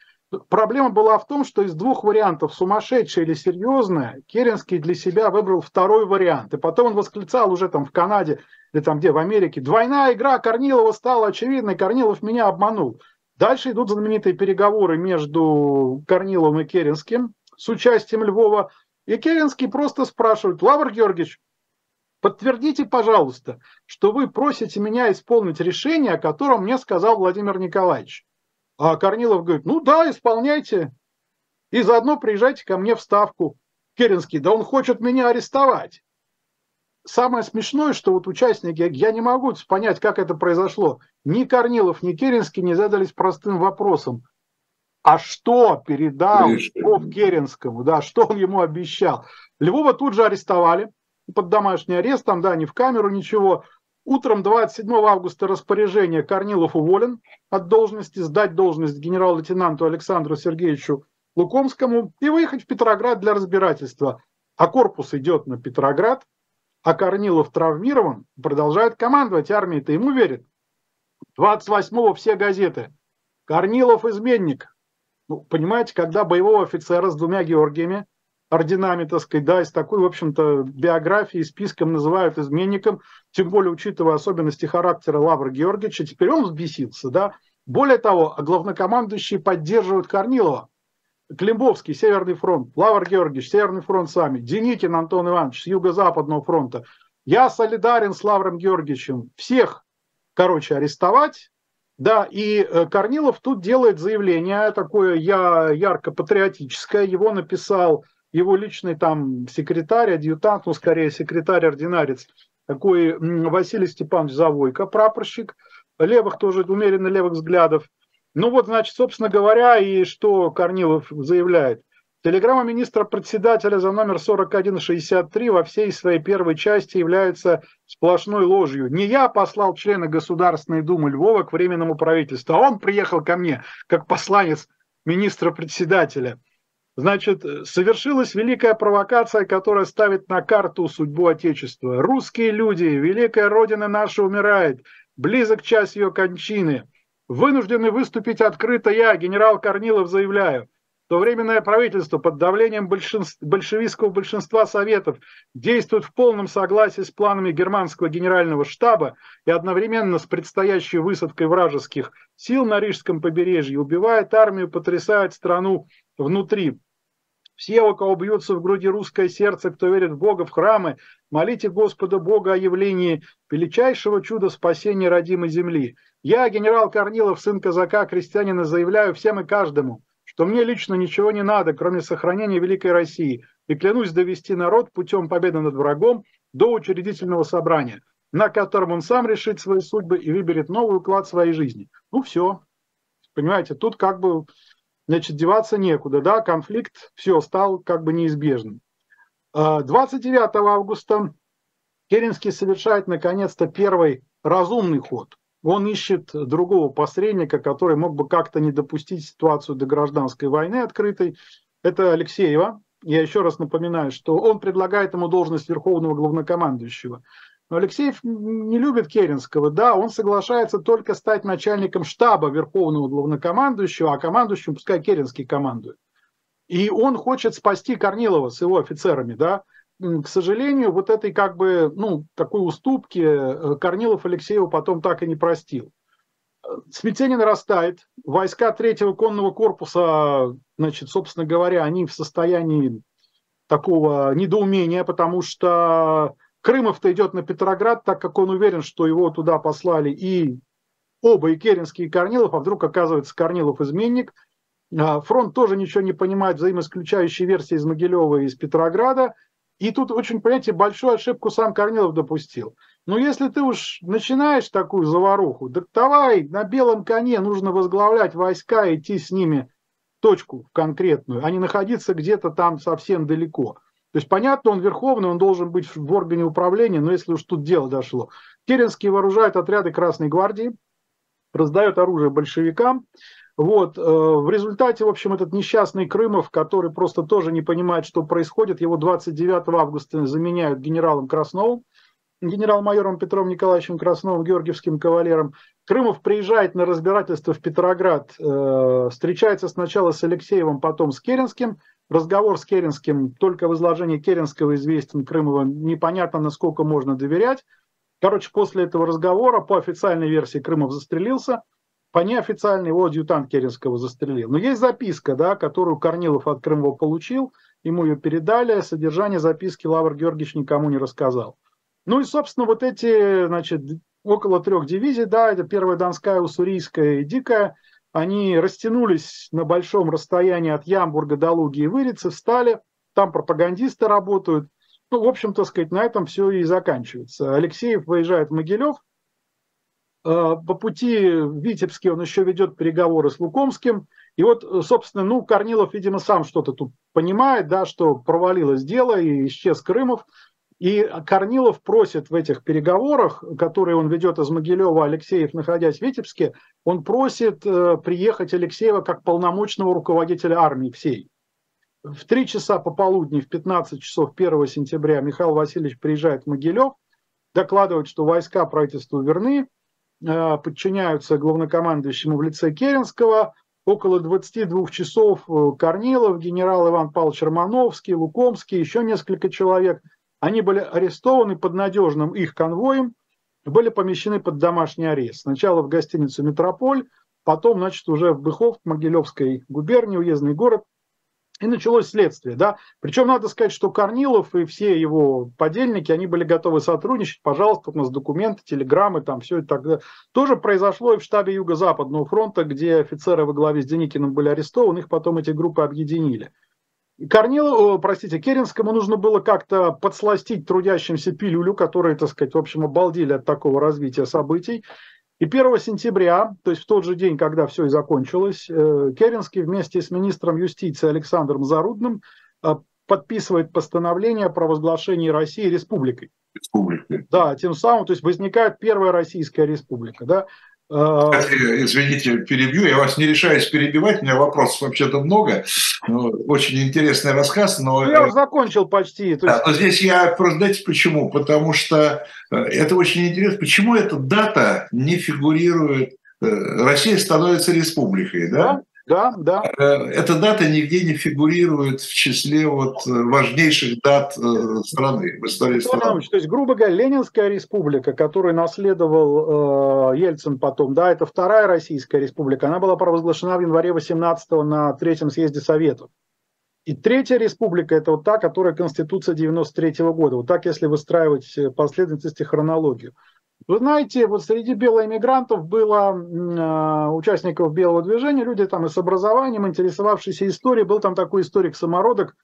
Проблема была в том, что из двух вариантов, сумасшедшее или серьезное, Керенский для себя выбрал второй вариант. И потом он восклицал уже там в Канаде или там где, в Америке, двойная игра Корнилова стала очевидной, Корнилов меня обманул. Дальше идут знаменитые переговоры между Корниловым и Керенским с участием Львова. И Керенский просто спрашивает, Лавр Георгиевич, подтвердите, пожалуйста, что вы просите меня исполнить решение, о котором мне сказал Владимир Николаевич. А Корнилов говорит, ну да, исполняйте. И заодно приезжайте ко мне в Ставку. Керенский, да он хочет меня арестовать. Самое смешное, что вот участники, я не могу понять, как это произошло. Ни Корнилов, ни Керенский не задались простым вопросом. А что передал Львов Керенскому, да, что он ему обещал? Львова тут же арестовали под домашний арест, там, да, не в камеру, ничего. Утром 27 августа распоряжение Корнилов уволен от должности, сдать должность генерал-лейтенанту Александру Сергеевичу Лукомскому и выехать в Петроград для разбирательства. А корпус идет на Петроград, а Корнилов травмирован, продолжает командовать армией-то, ему верит. 28-го все газеты. Корнилов изменник. Ну, понимаете, когда боевого офицера с двумя Георгиями орденами, так сказать, да, и с такой, в общем-то, биографией, списком называют изменником, тем более учитывая особенности характера Лавра Георгиевича, теперь он взбесился, да. Более того, главнокомандующие поддерживают Корнилова. Климбовский, Северный фронт, Лавр Георгиевич, Северный фронт сами, Деникин Антон Иванович с Юго-Западного фронта. Я солидарен с Лавром Георгиевичем. Всех, короче, арестовать, да, и э, Корнилов тут делает заявление такое я, ярко-патриотическое. Его написал его личный там секретарь, адъютант, ну, скорее секретарь-ординарец, такой Василий Степанович Завойко, прапорщик, левых тоже, умеренно левых взглядов. Ну вот, значит, собственно говоря, и что Корнилов заявляет. Телеграмма министра-председателя за номер 4163 во всей своей первой части является сплошной ложью. Не я послал члена Государственной Думы Львова к Временному правительству, а он приехал ко мне как посланец министра-председателя. Значит, совершилась великая провокация, которая ставит на карту судьбу Отечества. Русские люди, великая Родина наша умирает, близок час ее кончины. Вынуждены выступить открыто я, генерал Корнилов, заявляю, то Временное правительство под давлением большинств, большевистского большинства советов действует в полном согласии с планами германского генерального штаба и одновременно с предстоящей высадкой вражеских сил на Рижском побережье убивает армию, потрясает страну внутри. Все, у кого бьется в груди русское сердце, кто верит в Бога, в храмы, молите Господа Бога о явлении величайшего чуда спасения родимой земли. Я, генерал Корнилов, сын казака, крестьянина, заявляю всем и каждому, что мне лично ничего не надо, кроме сохранения Великой России, и клянусь довести народ путем победы над врагом до учредительного собрания, на котором он сам решит свои судьбы и выберет новый уклад своей жизни. Ну все. Понимаете, тут как бы значит, деваться некуда, да, конфликт, все, стал как бы неизбежным. 29 а, августа Керенский совершает наконец-то первый разумный ход. Он ищет другого посредника, который мог бы как-то не допустить ситуацию до гражданской войны открытой. Это Алексеева. Я еще раз напоминаю, что он предлагает ему должность верховного главнокомандующего. Но Алексеев не любит Керенского, да, он соглашается только стать начальником штаба Верховного Главнокомандующего, а командующим пускай Керенский командует. И он хочет спасти Корнилова с его офицерами, да. К сожалению, вот этой как бы, ну, такой уступки э, Корнилов Алексееву потом так и не простил. Смятение нарастает. Войска третьего конного корпуса, значит, собственно говоря, они в состоянии такого недоумения, потому что Крымов-то идет на Петроград, так как он уверен, что его туда послали и оба, и Керенский, и Корнилов, а вдруг оказывается Корнилов изменник. А, фронт тоже ничего не понимает, взаимоисключающие версии из Могилева и из Петрограда. И тут очень, понимаете, большую ошибку сам Корнилов допустил. Но если ты уж начинаешь такую заваруху, так давай на белом коне нужно возглавлять войска, идти с ними точку конкретную, а не находиться где-то там совсем далеко. То есть, понятно, он верховный, он должен быть в органе управления, но если уж тут дело дошло. Керенский вооружает отряды Красной Гвардии, раздает оружие большевикам. Вот. Э, в результате, в общем, этот несчастный Крымов, который просто тоже не понимает, что происходит, его 29 августа заменяют генералом Красновым, генерал-майором Петром Николаевичем Красновым, георгиевским кавалером. Крымов приезжает на разбирательство в Петроград, э, встречается сначала с Алексеевым, потом с Керенским. Разговор с Керенским, только в изложении Керенского известен Крымова, непонятно, насколько можно доверять. Короче, после этого разговора, по официальной версии, Крымов застрелился, по неофициальной его адъютант Керенского застрелил. Но есть записка, да, которую Корнилов от Крымова получил, ему ее передали, содержание записки Лавр Георгиевич никому не рассказал. Ну и, собственно, вот эти, значит, около трех дивизий, да, это первая Донская, Уссурийская и Дикая, они растянулись на большом расстоянии от Ямбурга до Луги и Вырицы, встали, там пропагандисты работают. Ну, в общем-то, сказать, на этом все и заканчивается. Алексеев выезжает в Могилев, э, по пути в Витебске он еще ведет переговоры с Лукомским. И вот, собственно, ну, Корнилов, видимо, сам что-то тут понимает, да, что провалилось дело и исчез Крымов. И Корнилов просит в этих переговорах, которые он ведет из Могилева, Алексеев, находясь в Витебске, он просит э, приехать Алексеева как полномочного руководителя армии всей. В 3 часа пополудни, в 15 часов 1 сентября Михаил Васильевич приезжает в Могилев, докладывает, что войска правительству верны, э, подчиняются главнокомандующему в лице Керенского. Около 22 часов э, Корнилов, генерал Иван Павлович Романовский, Лукомский, еще несколько человек – они были арестованы под надежным их конвоем, были помещены под домашний арест. Сначала в гостиницу «Метрополь», потом, значит, уже в Быхов, Могилевской губернии, уездный город, и началось следствие, да. Причем надо сказать, что Корнилов и все его подельники, они были готовы сотрудничать. Пожалуйста, у нас документы, телеграммы, там все это тогда. Тоже произошло и в штабе Юго-Западного фронта, где офицеры во главе с Деникиным были арестованы, их потом эти группы объединили. Корнилову, простите, Керенскому нужно было как-то подсластить трудящимся пилюлю, которые, так сказать, в общем, обалдели от такого развития событий. И 1 сентября, то есть в тот же день, когда все и закончилось, э, Керенский вместе с министром юстиции Александром Зарудным э, подписывает постановление о провозглашении России республикой. Республикой. Да, тем самым, то есть возникает первая Российская республика. Да? Кстати, извините, перебью. Я вас не решаюсь перебивать. У меня вопросов вообще-то много. Ну, очень интересный рассказ, но... Я уже закончил почти. Да, есть... но здесь я просто, знаете, почему? Потому что э, это очень интересно. Почему эта дата не фигурирует? Э, Россия становится республикой, да? Да? Да. Э, эта дата нигде не фигурирует в числе вот э, важнейших дат э, страны, в истории страны. То есть, грубо говоря, Ленинская республика, которую наследовал э, Ельцин потом, да, это вторая Российская республика, она была провозглашена в январе 18 на Третьем съезде Советов. И третья республика – это вот та, которая Конституция 93 -го года. Вот так, если выстраивать последовательность и хронологию. Вы знаете, вот среди белоэмигрантов было э, участников белого движения, люди там и с образованием, интересовавшиеся историей. Был там такой историк-самородок,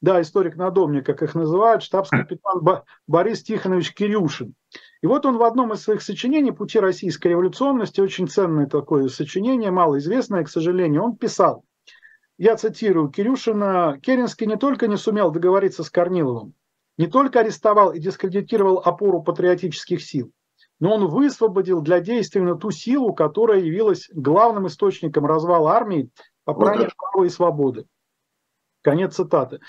да, историк-надомник, как их называют, штабс-капитан Борис Тихонович Кирюшин. И вот он в одном из своих сочинений «Пути российской революционности», очень ценное такое сочинение, малоизвестное, к сожалению, он писал, я цитирую Кирюшина, Керенский не только не сумел договориться с Корниловым, не только арестовал и дискредитировал опору патриотических сил, но он высвободил для действия на ту силу, которая явилась главным источником развала армии по праве права и свободы. Конец цитаты.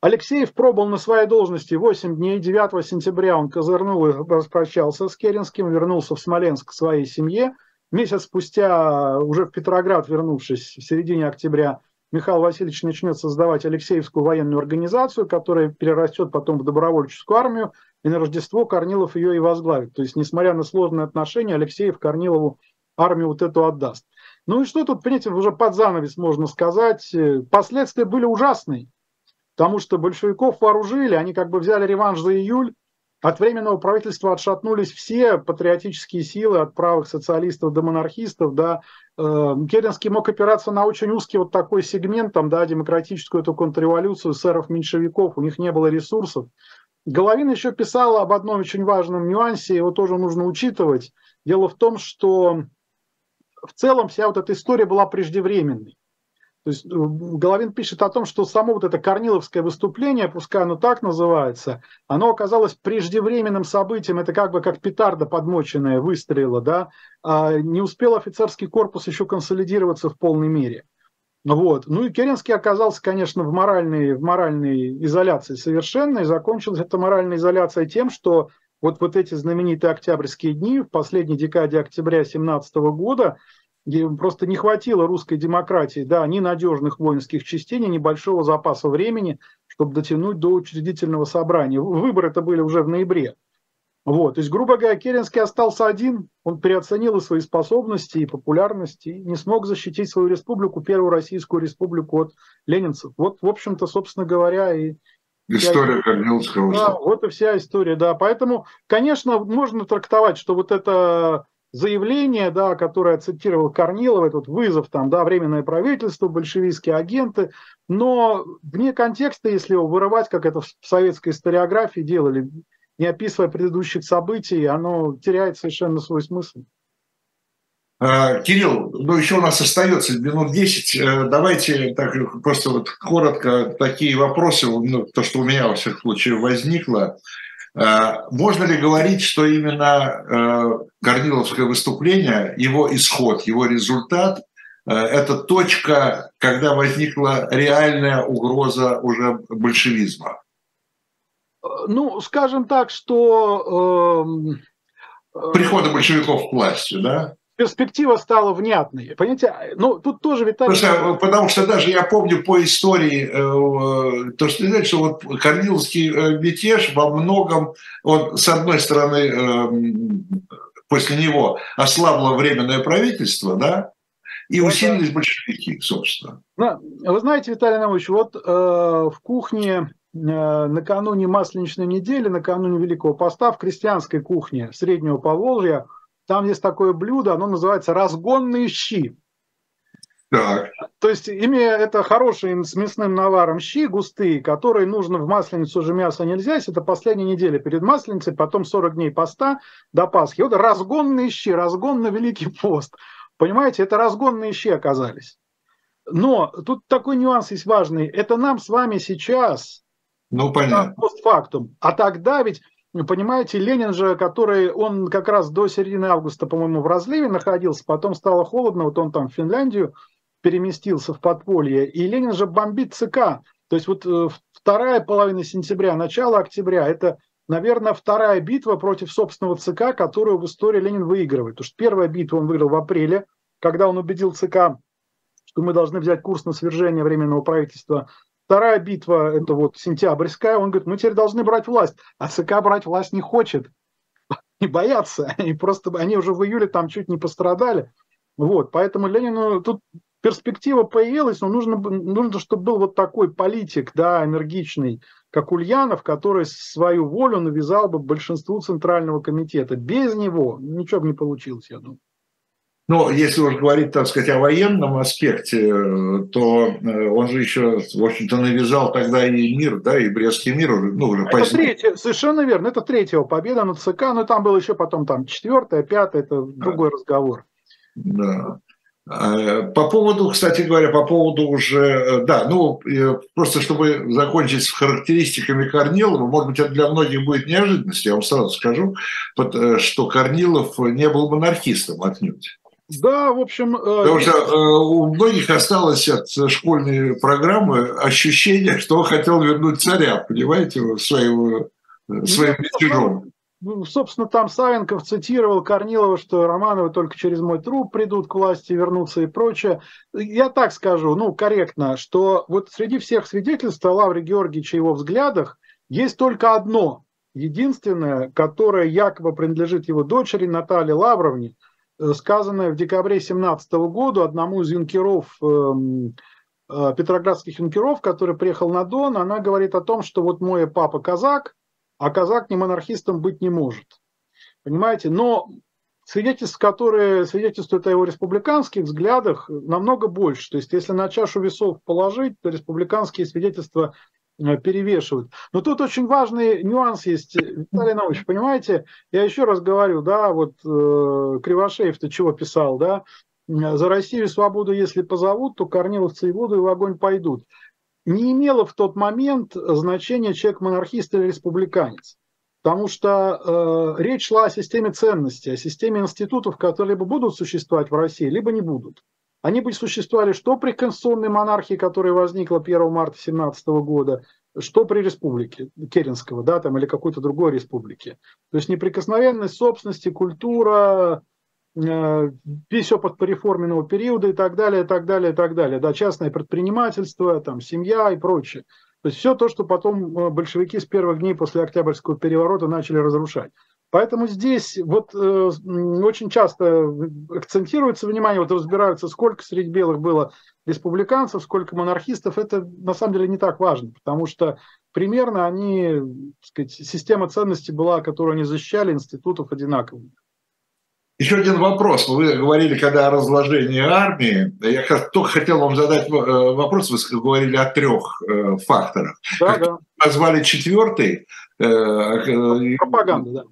Алексеев пробыл на своей должности 8 дней. 9 сентября он козырнул и распрощался с Керенским, вернулся в Смоленск к своей семье. Месяц спустя, уже в Петроград вернувшись, в середине октября, Михаил Васильевич начнет создавать Алексеевскую военную организацию, которая перерастет потом в добровольческую армию, и на Рождество Корнилов ее и возглавит. То есть, несмотря на сложные отношения, Алексеев Корнилову армию вот эту отдаст. Ну и что тут, понимаете, уже под занавес можно сказать. Последствия были ужасные, потому что большевиков вооружили, они как бы взяли реванш за июль, от Временного правительства отшатнулись все патриотические силы, от правых социалистов до монархистов. Да. Э, Керенский мог опираться на очень узкий вот такой сегмент, там, да, демократическую эту контрреволюцию сэров-меньшевиков, у них не было ресурсов. Головин еще писал об одном очень важном нюансе, его тоже нужно учитывать. Дело в том, что в целом вся вот эта история была преждевременной. То есть э, Головин пишет о том, что само вот это Корниловское выступление, пускай оно так называется, оно оказалось преждевременным событием, это как бы как петарда подмоченная выстрелила, да, а не успел офицерский корпус еще консолидироваться в полной мере. Вот. Ну и Керенский оказался, конечно, в моральной, в моральной изоляции совершенно, и закончилась эта моральная изоляция тем, что вот, вот эти знаменитые октябрьские дни, в последней декаде октября 2017 года, где просто не хватило русской демократии, да, ни надежных воинских частей, ни небольшого запаса времени, чтобы дотянуть до учредительного собрания. Выборы это были уже в ноябре. Вот, то есть, грубо говоря, Керенский остался один, он переоценил и свои способности, и популярность, и не смог защитить свою республику, первую российскую республику от ленинцев. Вот, в общем-то, собственно говоря, и История Корниловского. Да, вот и вся история, да. Поэтому, конечно, можно трактовать, что вот это заявление, да, которое цитировал Корнилов, этот вызов, там, да, временное правительство, большевистские агенты, но вне контекста, если его вырывать, как это в советской историографии делали, не описывая предыдущих событий, оно теряет совершенно свой смысл. А, Кирилл, ну еще у нас остается минут 10. Э, давайте так просто вот коротко такие вопросы, ну, то, что у меня во всяком случае возникло. А, можно ли говорить, что именно э, Корниловское выступление, его исход, его результат э, – это точка, когда возникла реальная угроза уже большевизма? Ну, скажем так, что... Э, Прихода большевиков к власти, да? перспектива стала внятной. Понимаете, ну тут тоже Виталий... Потому что, потому что даже я помню по истории, э, то, что знаете, что вот Корниловский э, мятеж во многом, он, с одной стороны, э, после него ослабло временное правительство, да, и вот, усилились большевики, собственно. Ну, вы знаете, Виталий Наумович, вот э, в кухне э, накануне Масленичной недели, накануне Великого Поста, в крестьянской кухне Среднего Поволжья, там есть такое блюдо, оно называется разгонные щи. Так. То есть, имея это хорошие с мясным наваром щи густые, которые нужно в масленицу уже мясо нельзя, это последняя неделя перед масленицей, потом 40 дней поста до Пасхи. Вот разгонные щи, разгон на Великий пост. Понимаете, это разгонные щи оказались. Но тут такой нюанс есть важный. Это нам с вами сейчас, ну, понятно. постфактум. А тогда ведь Понимаете, Ленин же, который, он как раз до середины августа, по-моему, в разливе находился, потом стало холодно, вот он там в Финляндию переместился в подполье, и Ленин же бомбит ЦК. То есть вот э, вторая половина сентября, начало октября, это, наверное, вторая битва против собственного ЦК, которую в истории Ленин выигрывает. Потому что первая битва он выиграл в апреле, когда он убедил ЦК, что мы должны взять курс на свержение Временного правительства Вторая битва, это вот сентябрьская, он говорит, мы теперь должны брать власть. А ЦК брать власть не хочет. Не боятся. И просто они уже в июле там чуть не пострадали. Вот, поэтому Ленину тут перспектива появилась, но нужно, нужно, чтобы был вот такой политик, да, энергичный, как Ульянов, который свою волю навязал бы большинству Центрального комитета. Без него ничего бы не получилось, я думаю. Но если уж говорить, так сказать, о военном аспекте, то э, он же еще, в общем-то, навязал тогда и мир, да, и Брестский мир уже, ну, уже это позднее. Третья, совершенно верно, это третья победа над ЦК, но там было еще потом там четвертая, пятая, это другой разговор. Да. А, по поводу, кстати говоря, по поводу уже, э, да, ну, просто чтобы закончить с характеристиками Корнилова, может быть, это для многих будет неожиданностью, я вам сразу скажу, э, что Корнилов не был монархистом отнюдь. Да, в общем... Э, Потому что э, у многих осталось от школьной программы ощущение, что он хотел вернуть царя, понимаете, своего, э, своим мятежом. Ну, собственно, там Савенков цитировал Корнилова, что Романовы только через мой труп придут к власти, вернутся и прочее. Я так скажу, ну, корректно, что вот среди всех свидетельств о Лавре Георгиевича и его взглядах есть только одно, единственное, которое якобы принадлежит его дочери Наталье Лавровне – сказанное в декабре 2017 года одному из юнкеров, эм, э, петроградских юнкеров, который приехал на Дон, она говорит о том, что вот мой папа казак, а казак не монархистом быть не может. Понимаете? Но свидетельств, которые свидетельствуют о его республиканских взглядах, намного больше. То есть, если на чашу весов положить, то республиканские свидетельства Э, перевешивают. Но тут очень важный нюанс есть, Виталий Наумович, понимаете, я еще раз говорю, да, вот э, Кривошеев-то чего писал, да, за Россию и свободу, если позовут, то корниловцы и воду и в огонь пойдут. Не имело в тот момент значения человек монархист или республиканец. Потому что э, речь шла о системе ценностей, о системе институтов, которые либо будут существовать в России, либо не будут. Они бы существовали что при конституционной монархии, которая возникла 1 марта 17 года, что при республике Керенского, да, там, или какой-то другой республике. То есть неприкосновенность собственности, культура, э, весь опыт пореформенного периода и так далее, и так далее, и так далее. Да, частное предпринимательство, там, семья и прочее. То есть все то, что потом э, большевики с первых дней после Октябрьского переворота начали разрушать. Поэтому здесь вот э, очень часто акцентируется внимание, вот разбираются, сколько среди белых было республиканцев, сколько монархистов. Это на самом деле не так важно, потому что примерно они, так сказать, система ценностей была, которую они защищали, институтов одинаковых. Еще один вопрос. Вы говорили, когда о разложении армии, я только хотел вам задать э, вопрос, вы говорили о трех э, факторах. Да, да. Назвали четвертый. Пропаганда, да.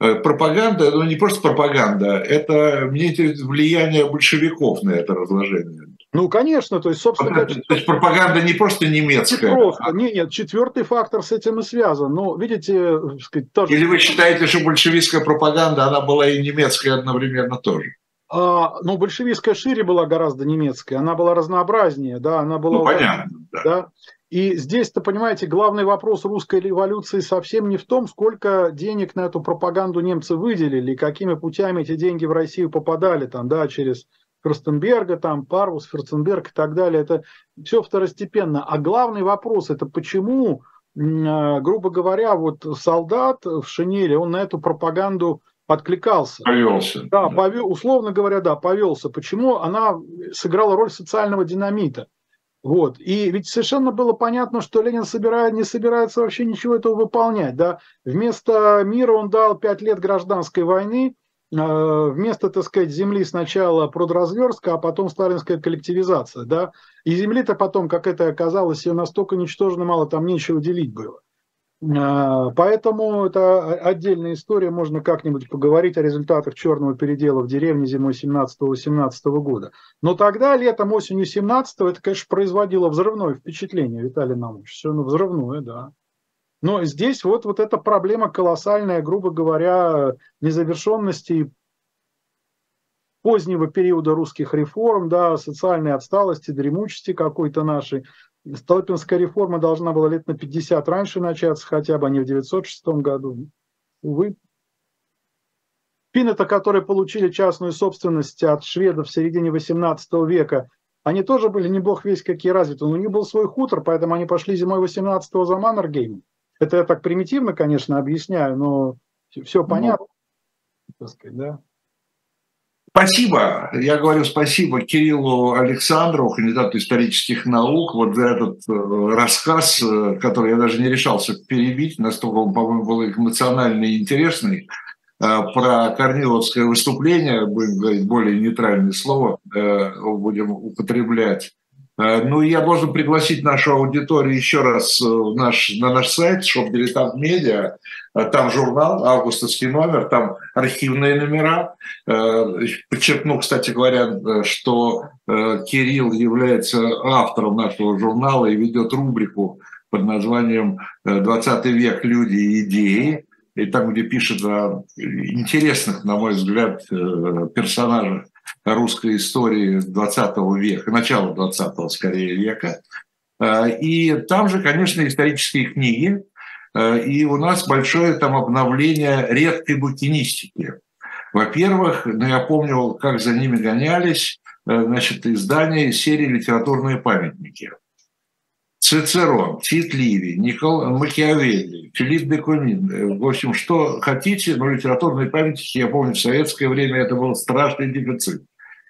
Э, пропаганда, ну не просто пропаганда, это, мне интересует влияние большевиков на это разложение. Ну, конечно, то есть, собственно... То, то есть пропаганда не просто немецкая. Не просто, а... нет, нет, четвертый фактор с этим и связан. Ну, видите, сказать, тоже... Или вы считаете, что большевистская пропаганда, она была и немецкая одновременно тоже? А, ну, большевистская шире была гораздо немецкая, она была разнообразнее, да, она была... Ну, понятно, да. да. И здесь-то, понимаете, главный вопрос русской революции совсем не в том, сколько денег на эту пропаганду немцы выделили, какими путями эти деньги в Россию попадали, там, да, через Ферстенберга, там, Парвус, Ферценберг и так далее. Это все второстепенно. А главный вопрос – это почему, а, грубо говоря, вот солдат в шинели, он на эту пропаганду откликался. Повелся. Да, да. Повел, условно говоря, да, повелся. Почему она сыграла роль социального динамита? Вот. И ведь совершенно было понятно, что Ленин собирает, не собирается вообще ничего этого выполнять. Да? Вместо мира он дал пять лет гражданской войны, э, вместо, так сказать, земли сначала продразверстка, а потом сталинская коллективизация. Да? И земли-то потом, как это оказалось, ее настолько ничтожно мало, там нечего делить было. А, поэтому это отдельная история, можно как-нибудь поговорить о результатах черного передела в деревне зимой 17-18 года. Но тогда, летом, осенью 17 это, конечно, производило взрывное впечатление, Виталий Наумович, все равно взрывное, да. Но здесь вот, вот эта проблема колоссальная, грубо говоря, незавершенности позднего периода русских реформ, да, социальной отсталости, дремучести какой-то нашей, Столыпинская реформа должна была лет на 50 раньше начаться, хотя бы, а не в 906 году. Увы. Финны-то, которые получили частную собственность от шведов в середине 18 века, они тоже были не бог весь какие развиты, но у них был свой хутор, поэтому они пошли зимой 18-го за Маннергейм. Это я так примитивно, конечно, объясняю, но все ну, понятно. Ну, сказать, да? Спасибо. Я говорю спасибо Кириллу Александрову, кандидату исторических наук, вот за этот э, рассказ, э, который я даже не решался перебить, настолько он, по-моему, был эмоциональный и интересный, э, про Корниловское выступление, будем говорить более нейтральное слово, будем употреблять. Ну, я должен пригласить нашу аудиторию еще раз наш, на наш сайт Shop Dilettant Media. Там журнал, августовский номер, там архивные номера. Э, подчеркну, кстати говоря, что э, Кирилл является автором нашего журнала и ведет рубрику под названием «20 век. Люди и идеи». И там, где пишет о интересных, на мой взгляд, э, персонажах русской истории 20 века, начала 20 скорее века. И там же, конечно, исторические книги, Э, и у нас большое там обновление редкой букинистики. Во-первых, ну, я помню, как за ними гонялись, э, значит, издание серии «Литературные памятники». Цицерон, Тит Ливий, Никол Макиавелли, Филипп де Кумин. Э, в общем, что хотите, но литературные памятники, я помню, в советское время это был страшный дефицит.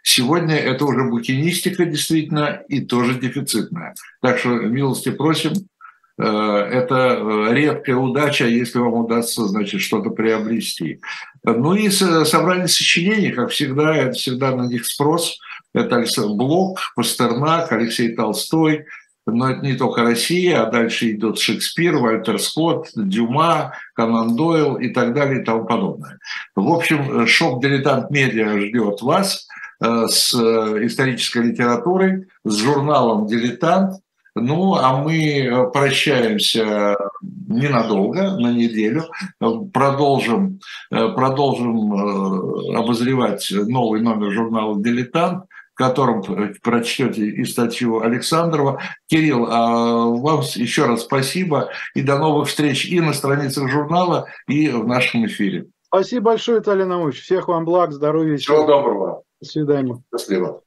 Сегодня это уже букинистика действительно и тоже дефицитная. Так что милости просим, Э, это э, редкая удача, если вам удастся, значит, что-то приобрести. Ну и собрание сочинений, как всегда, это всегда на них спрос. Это Блок, Пастернак, Алексей Толстой, но это не только Россия, а дальше идет Шекспир, Вальтер Скотт, Дюма, Конан Дойл и так далее и тому подобное. В общем, шоп «Дилетант Медиа» ждет вас э, с исторической литературой, с журналом «Дилетант», ну, а мы э, прощаемся ненадолго, на неделю. Продолжим, э, продолжим э, обозревать новый номер журнала «Дилетант». В котором прочтете и статью Александрова. Кирилл, а вам еще раз спасибо и до новых встреч и на страницах журнала, и в нашем эфире. Спасибо большое, Виталий Наумович. Всех вам благ, здоровья. Всего доброго. До свидания. Счастливо.